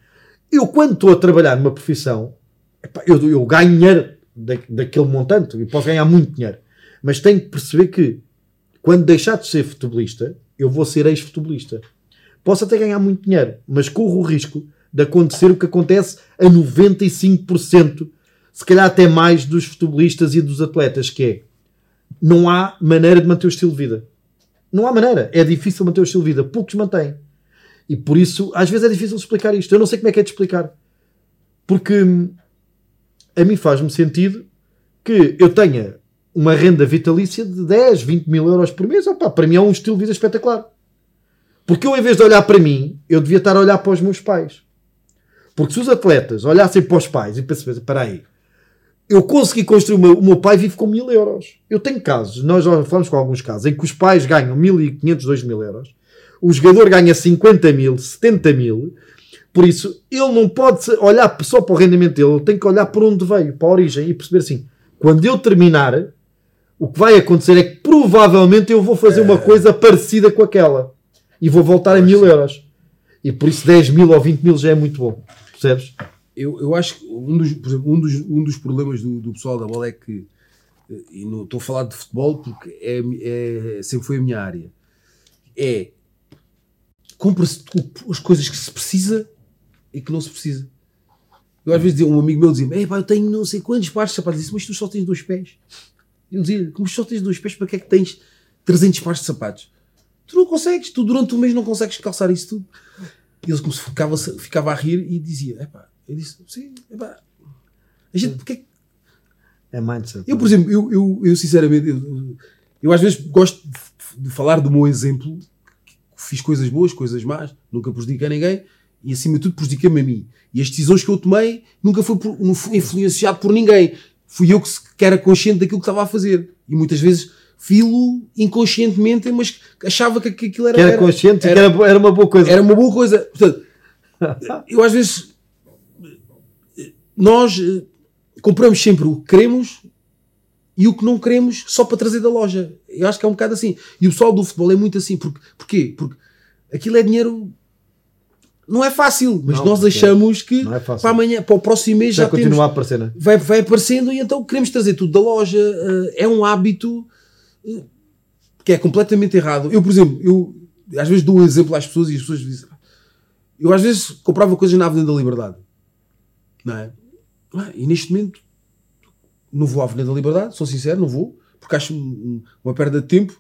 eu quando estou a trabalhar numa profissão, eu, eu ganho dinheiro da, daquele montante, e posso ganhar muito dinheiro, mas tenho que perceber que quando deixar de ser futebolista, eu vou ser ex-futebolista. Posso até ganhar muito dinheiro, mas corro o risco de acontecer o que acontece a 95%, se calhar até mais dos futebolistas e dos atletas, que é não há maneira de manter o estilo de vida. Não há maneira. É difícil manter o estilo de vida. Poucos mantêm. E por isso, às vezes é difícil explicar isto. Eu não sei como é que é de explicar. Porque hum, a mim faz-me sentido que eu tenha uma renda vitalícia de 10, 20 mil euros por mês. Opa, para mim é um estilo de vida espetacular. Porque eu, em vez de olhar para mim, eu devia estar a olhar para os meus pais. Porque se os atletas olhassem para os pais e pensassem, espera aí, eu consegui construir, o meu, o meu pai vive com mil euros. Eu tenho casos, nós já falamos com alguns casos, em que os pais ganham 1.500, 2.000 euros, o jogador ganha 50 mil, 70 mil, por isso ele não pode olhar só para o rendimento dele, ele tem que olhar para onde veio, para a origem e perceber assim, quando eu terminar, o que vai acontecer é que provavelmente eu vou fazer uma coisa parecida com aquela e vou voltar a mil euros. E por isso 10 mil ou 20 mil já é muito bom, percebes? Eu, eu acho que um dos, exemplo, um dos, um dos problemas do, do pessoal da bola é que, eh, e não estou a falar de futebol porque é, é- sempre foi a minha área, é compra-se as coisas que se precisa e que não se precisa. Eu às vezes um amigo meu dizia-me, "Ei, pá, eu tenho não sei quantos pares de sapatos. Eu disse, mas tu só tens dois pés. Eu dizia, como só tens dois pés, para que é que tens 300 pares de sapatos? Tu não consegues, tu durante um mês não consegues calçar isso tudo. E ele ficava, ficava a rir e dizia, epá, eu disse, sim, epá, a gente, porque é que É mindset. eu, por exemplo, eu, eu, eu sinceramente, eu, eu às vezes gosto de, de falar do meu exemplo. Fiz coisas boas, coisas más, nunca prejudiquei ninguém e, acima de tudo, prejudiquei-me a mim. E as decisões que eu tomei nunca foi, por, não fui influenciado por ninguém. Fui eu que, que era consciente daquilo que estava a fazer. E muitas vezes filo inconscientemente, mas achava que, aquilo era, que era, era- consciente era- que era, era uma boa coisa. era uma boa coisa. Portanto, eu às vezes nós eh, compramos sempre o que queremos e o que não queremos só para trazer da loja. Eu acho que é um bocado assim. E o pessoal do futebol é muito assim. Porque, porquê? Porque aquilo é dinheiro. Não é fácil, mas Não, nós achamos que é para amanhã, para o próximo mês já já, temos, continua a aparecer, né? vai, vai aparecendo e então queremos trazer tudo da loja. eh, É um hábito que é completamente errado. Eu, por exemplo, eu às vezes dou um exemplo às pessoas e as pessoas dizem. Eu às vezes comprava coisas na Avenida da Liberdade. Não é? Ah, E neste momento não vou à Avenida da Liberdade, sou sincero, não vou, porque acho um- uma perda de tempo.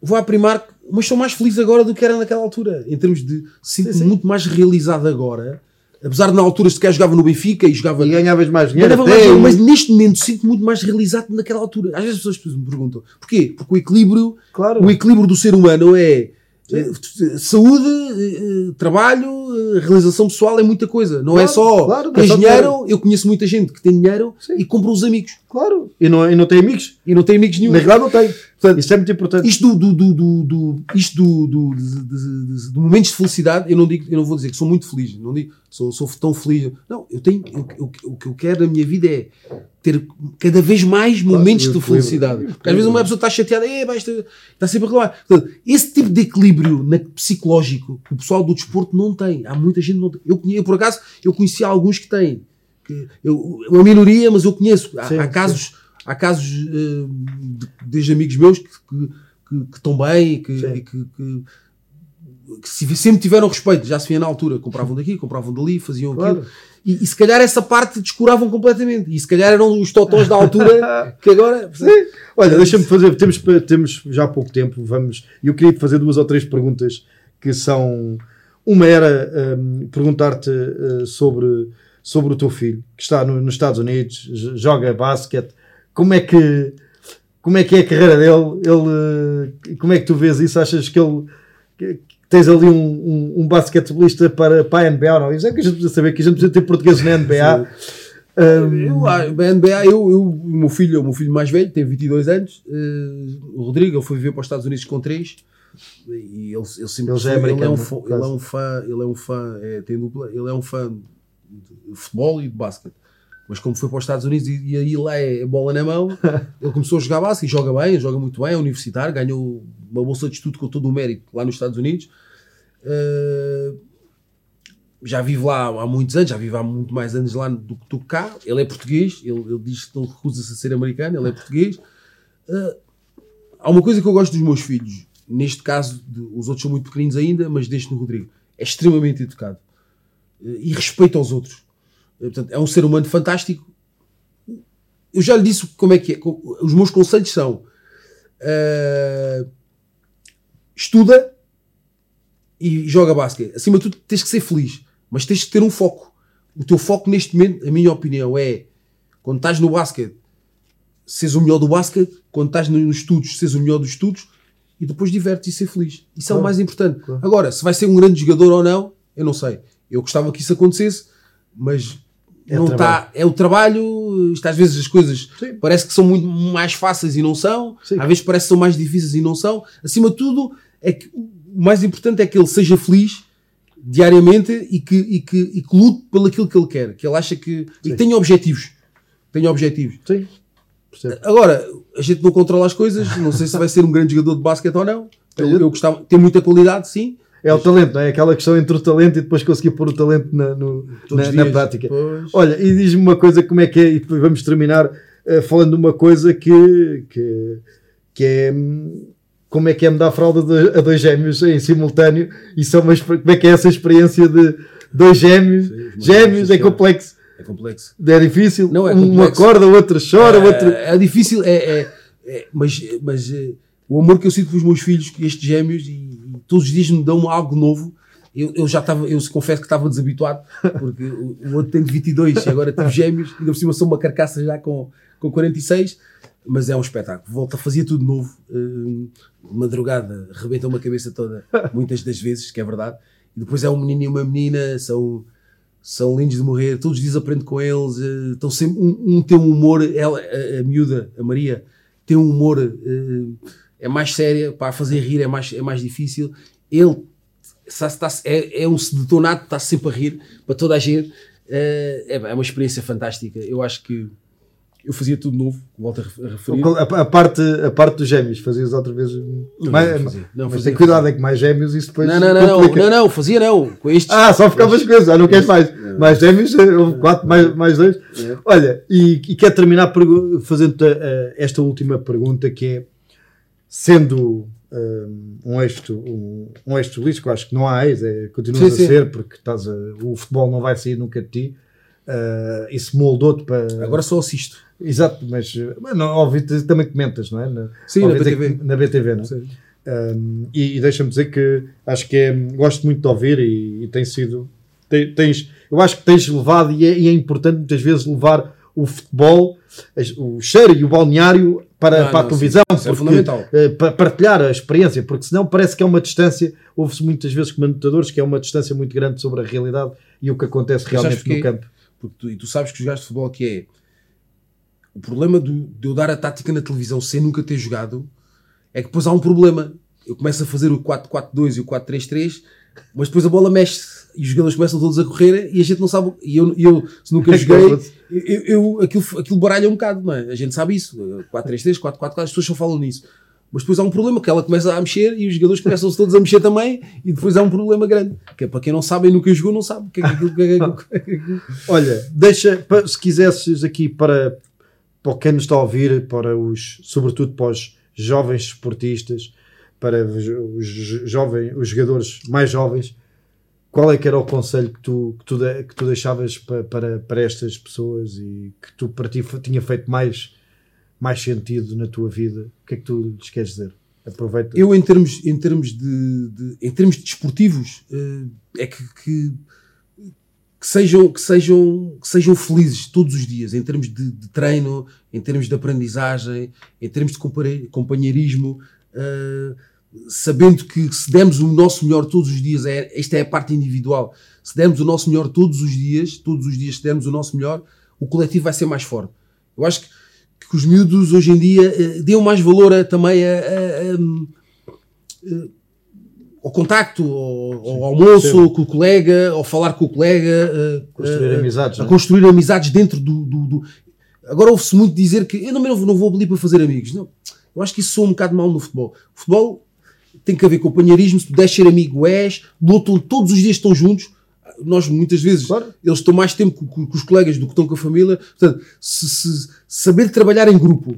Vou à Primark, mas sou mais feliz agora do que era naquela altura. Em termos de. Sinto-me muito mais realizado agora. Apesar de na altura sequer jogava no Benfica e jogava. E ganhavas mais dinheiro. Ganhava mais, e- mas neste momento sinto-me muito mais realizado naquela altura. Às vezes as pessoas me perguntam porquê? Porque o equilíbrio, Claro. o equilíbrio do ser humano é eh, saúde, eh, trabalho, eh, realização pessoal, é muita coisa. Não é Claro, só claro, é dinheiro. Eu conheço muita gente que tem dinheiro Sim. e compra os amigos Claro. E não, e não tem amigos. e não tem amigos nenhum. Na realidade não tem. Portanto, isto é muito importante. Isto do, do, do, do, isto do, do, de, de- momentos de felicidade, eu não digo, eu não vou dizer que sou muito feliz, não digo sou, sou tão feliz. Não, eu tenho, eu- eu- o que eu quero na minha vida é ter cada vez mais momentos e o de felicidade. E Porque às vezes uma pessoa está chateada, "Eh, vai, está, está sempre a reclamar. Portanto, esse tipo de equilíbrio na- psicológico que o pessoal do desporto não tem. Há muita gente que não tem. Eu, eu, por acaso, eu conheci alguns que têm. Que eu, uma minoria, mas eu conheço. Há, Sim, há sim. Há casos eh, de, desde amigos meus que, que, que- que estão bem e que, e que- que- que se- sempre tiveram respeito, já se via na altura, compravam daqui, compravam dali, faziam Claro. aquilo. E, e se calhar essa parte descuravam completamente. E se calhar eram os totós da altura que agora. Sim. Olha, deixa-me fazer, temos, temos já pouco tempo, vamos. Eu queria fazer duas ou três perguntas que são. Uma era hum, perguntar-te uh, sobre, sobre o teu filho, que está no- nos Estados Unidos, joga basquete. Como é que como é que é a carreira dele? Ele, uh, como é que tu vês isso? Achas que ele que- tens ali um, um, um basquetebolista para, para a NBA não? Isso é que a gente precisa saber que a gente precisa ter portugueses na NBA. Hum, Eu, a NBA, eu, eu, o meu filho, o meu filho mais velho, tem 22 anos, eh, o Rodrigo, ele foi viver para os Estados Unidos com 3 e ele, ele sempre Ele é ele, é um fã, ele é um fã, ele é um fã, é, tem dupla, ele é um fã de futebol e de basquete. Mas como foi para os Estados Unidos e, e aí lá é bola na mão, ele começou a jogar basquete e joga bem, joga muito bem, é universitário, ganhou uma bolsa de estudo com todo o mérito lá nos Estados Unidos. Eh, já vive lá há muitos anos, já vive há muito mais anos lá do que tu cá. Ele é português, ele, ele diz que não recusa-se a ser americano, ele é português. Eh, há uma coisa que eu gosto dos meus filhos, neste caso, de- os outros são muito pequeninos ainda, mas deste no Rodrigo, é extremamente educado eh, e respeita aos outros. Portanto, é um ser humano fantástico. Eu já lhe disse como é que é. Os meus conselhos são eh, estuda e joga basquete. Acima de tudo, tens que ser feliz, mas tens que ter um foco. O teu foco neste momento, a minha opinião, é quando estás no basquete, seres o melhor do basquete, quando estás no- nos estudos, seres o melhor dos estudos e depois divertes e ser feliz. Isso é o Claro, mais importante. claro. Agora, se vai ser um grande jogador ou não, eu não sei. Eu gostava que isso acontecesse, mas É não está. É o trabalho. Isto às vezes as coisas Sim. parece que são muito mais fáceis e não são. Sim. Às vezes parece que são mais difíceis e não são. Acima de tudo, é que o mais importante é que ele seja feliz diariamente e que, e que, e que lute pelo aquilo que ele quer. Que ele acha que. E Sim. que tenha objetivos. Tenha objetivos. sim, percebo. Agora, a gente não controla as coisas. Não sei se vai ser um grande jogador de basquete ou não. Eu, eu gostava. Tem muita qualidade, sim. É o talento, não é? Aquela questão entre o talento e depois conseguir pôr o talento na, no- na, na prática. Pois. Olha, e diz-me uma coisa, como é que é, e depois vamos terminar eh, falando de uma coisa que, que, que é hum, como é que é me dar fralda a dois gêmeos em simultâneo e só uma, como é que é essa experiência de dois gêmeos, Sim, os gêmeos, é complexo, É complexo. é difícil, Não, é um complexo. acorda, o outro chora, o É, outro... É, difícil, é, é- é- mas, mas eh, o amor que eu sinto pelos meus filhos, estes gêmeos, e todos os dias me dão algo novo. Eu, eu já estava, eu confesso que estava desabituado, porque o, outro tem 22 e agora tive gêmeos, ainda por cima sou uma carcaça já com, com 46, mas é um espetáculo. Volta, fazia tudo novo, eh, madrugada, rebenta uma cabeça toda, muitas das vezes, que é verdade. E depois é um menino e uma menina, são são lindos de morrer, todos os dias aprendo com eles, eh, estão sempre, um, um tem um humor, ela, a, a miúda, a Maria, tem um humor, eh, é mais séria, para fazer rir é mais, é mais difícil, ele está, é, é um sedutor nato, está sempre a rir para toda a gente, Eh, é, é uma experiência fantástica, eu acho que eu fazia tudo novo, volto a ref- a referir. A, a parte, a parte dos gêmeos, fazias outra vez. mais, não fazia, não mas fazia, tem cuidado, é que mais gêmeos isso depois. Não, não, não, não, complica. não, não, fazia não, com estes... Ah, só ficava as coisas, ah, não queres mais. Mais gêmeos, eh, houve quatro, mais, mais dois. É. Olha, e, e quero terminar pergu- fazendo esta última pergunta que é, sendo eh, um um, um lixo, que eu acho que não há ex, é, continuas Sim, a sim. ser, porque estás a- o futebol não vai sair nunca de ti. Uh, isso moldou-te para. Agora só assisto. Exato, mas, mas não, óbvio, também comentas, não é? Na, Sim, na BTV. na BTV, não é? Um, e, e deixa-me dizer que acho que é, gosto muito de ouvir e, e tem sido. te- Tens, eu acho que tens levado, e é, e é importante muitas vezes levar o futebol, o cheiro e o balneário para, Ah, para a não, televisão, sim, é porque, fundamental. eh, para partilhar a experiência, porque senão parece que é uma distância. Ouve-se muitas vezes comentadores que é uma distância muito grande sobre a realidade e o que acontece realmente no campo. Porque tu, e tu sabes que jogaste de futebol que é o problema do- de eu dar a tática na televisão sem nunca ter jogado é que depois há um problema. Eu começo a fazer o 4-4-2 e o 4-3-3, mas depois a bola mexe e os jogadores começam todos a correr e a gente não sabe. E eu, eu se nunca joguei, eu, eu- aquilo, aquilo baralha um bocado, não é? A gente sabe isso. 4-3-3, 4-4-4, as pessoas só falam nisso. Mas depois há um problema que ela começa a mexer e os jogadores começam-se todos a mexer também e depois há um problema grande. Que é para quem não sabe e nunca jogou, não sabe que é que que é Olha, deixa, se quisesses aqui para, para quem nos está a ouvir, para os, sobretudo para os jovens esportistas, para os jovens, os jogadores mais jovens, qual é que era o conselho que tu, que tu, de- que tu deixavas pa- para, para estas pessoas e que tu para ti tinha feito mais, mais sentido na tua vida? O que é que tu lhes queres dizer? Aproveita. Eu, em termos, em termos, de, de- em termos desportivos, eh, é que, que, que sejam, que, sejam, que sejam felizes todos os dias, em termos de, de treino, em termos de aprendizagem, em termos de companheirismo, eh, sabendo que se demos o nosso melhor todos os dias, é, esta é a parte individual, se dermos o nosso melhor todos os dias, todos os dias se dermos o nosso melhor, o coletivo vai ser mais forte. Eu acho que, que os miúdos hoje em dia eh, dêem mais valor a- também a- a- a, ao contacto, ao, ao almoço com o colega, ao falar com o colega, eh, Construir eh, amizades, a é? construir amizades dentro do. do- do- Agora ouve-se muito dizer que eu não, não vou- não vou ali para fazer amigos. Não, eu acho que isso soa um bocado mal no futebol. O futebol tem que haver companheirismo. Se tu deres ser amigo, és. Lutam todos os dias estão juntos. Nós muitas vezes Claro. eles estão mais tempo com, com- com os colegas do que estão com a família. Portanto, se- se- saber trabalhar em grupo.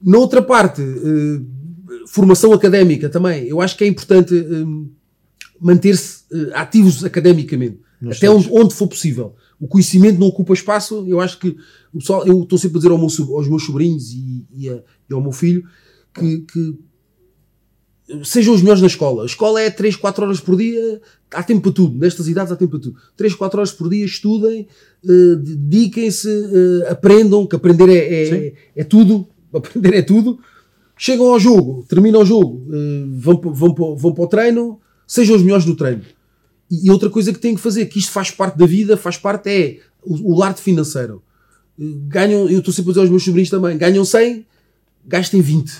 Na outra parte, eh, formação académica também. Eu acho que é importante eh, manter-se eh, ativos academicamente. Nos até onde, onde for possível. O conhecimento não ocupa espaço. Eu acho que o pessoal, eu estou sempre a dizer ao meu aos meus sobrinhos e, e a- e ao meu filho que, que sejam os melhores na escola. A escola é 3, 4 horas por dia, há tempo para tudo. Nestas idades há tempo para tudo. 3, 4 horas por dia, estudem, eh, dediquem-se, eh, aprendam, que aprender é, é, é tudo. Aprender é tudo. Chegam ao jogo, terminam o jogo, eh, vão, vão, vão para o treino, sejam os melhores no treino. E, e outra coisa que têm que fazer, que isto faz parte da vida, faz parte é o, o lado financeiro. Ganham, eu estou sempre a dizer aos meus sobrinhos também, ganham 100, gastem 20.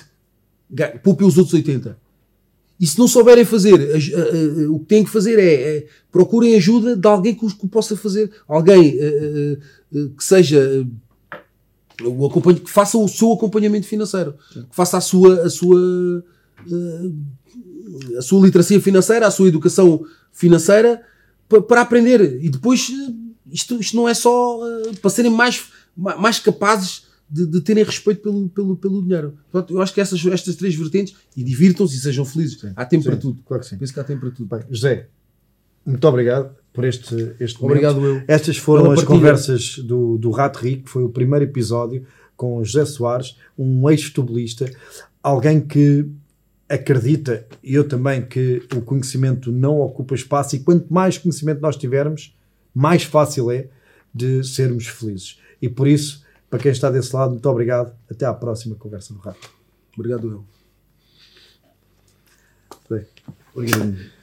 Ga- Poupem os outros 80. E se não souberem fazer, a- a- a- o que têm que fazer é, é procurem ajuda de alguém que que possa fazer. Alguém eh, eh, eh, que seja o acompanha, que faça o seu acompanhamento financeiro, que faça a sua, a sua, a sua literacia financeira, a sua educação financeira pa- para aprender. E depois isto, isto não é só para serem mais, ma- mais capazes de, de terem respeito pelo, pelo, pelo dinheiro. Portanto, eu acho que essas, estas três vertentes, e divirtam-se e sejam felizes. Há tempo Sim, para tudo. Claro que sim. Penso que há tempo para tudo. Bem, José, muito obrigado por este, este momento. Obrigado eu. Estas foram as conversas do, do Rato Rico, foi o primeiro episódio com José Soares, um ex-futebolista, alguém que acredita, e eu também, que o conhecimento não ocupa espaço e quanto mais conhecimento nós tivermos, mais fácil é de sermos felizes. E por isso, para quem está desse lado, muito obrigado. Até à próxima conversa do Rato. Obrigado eu. Obrigado.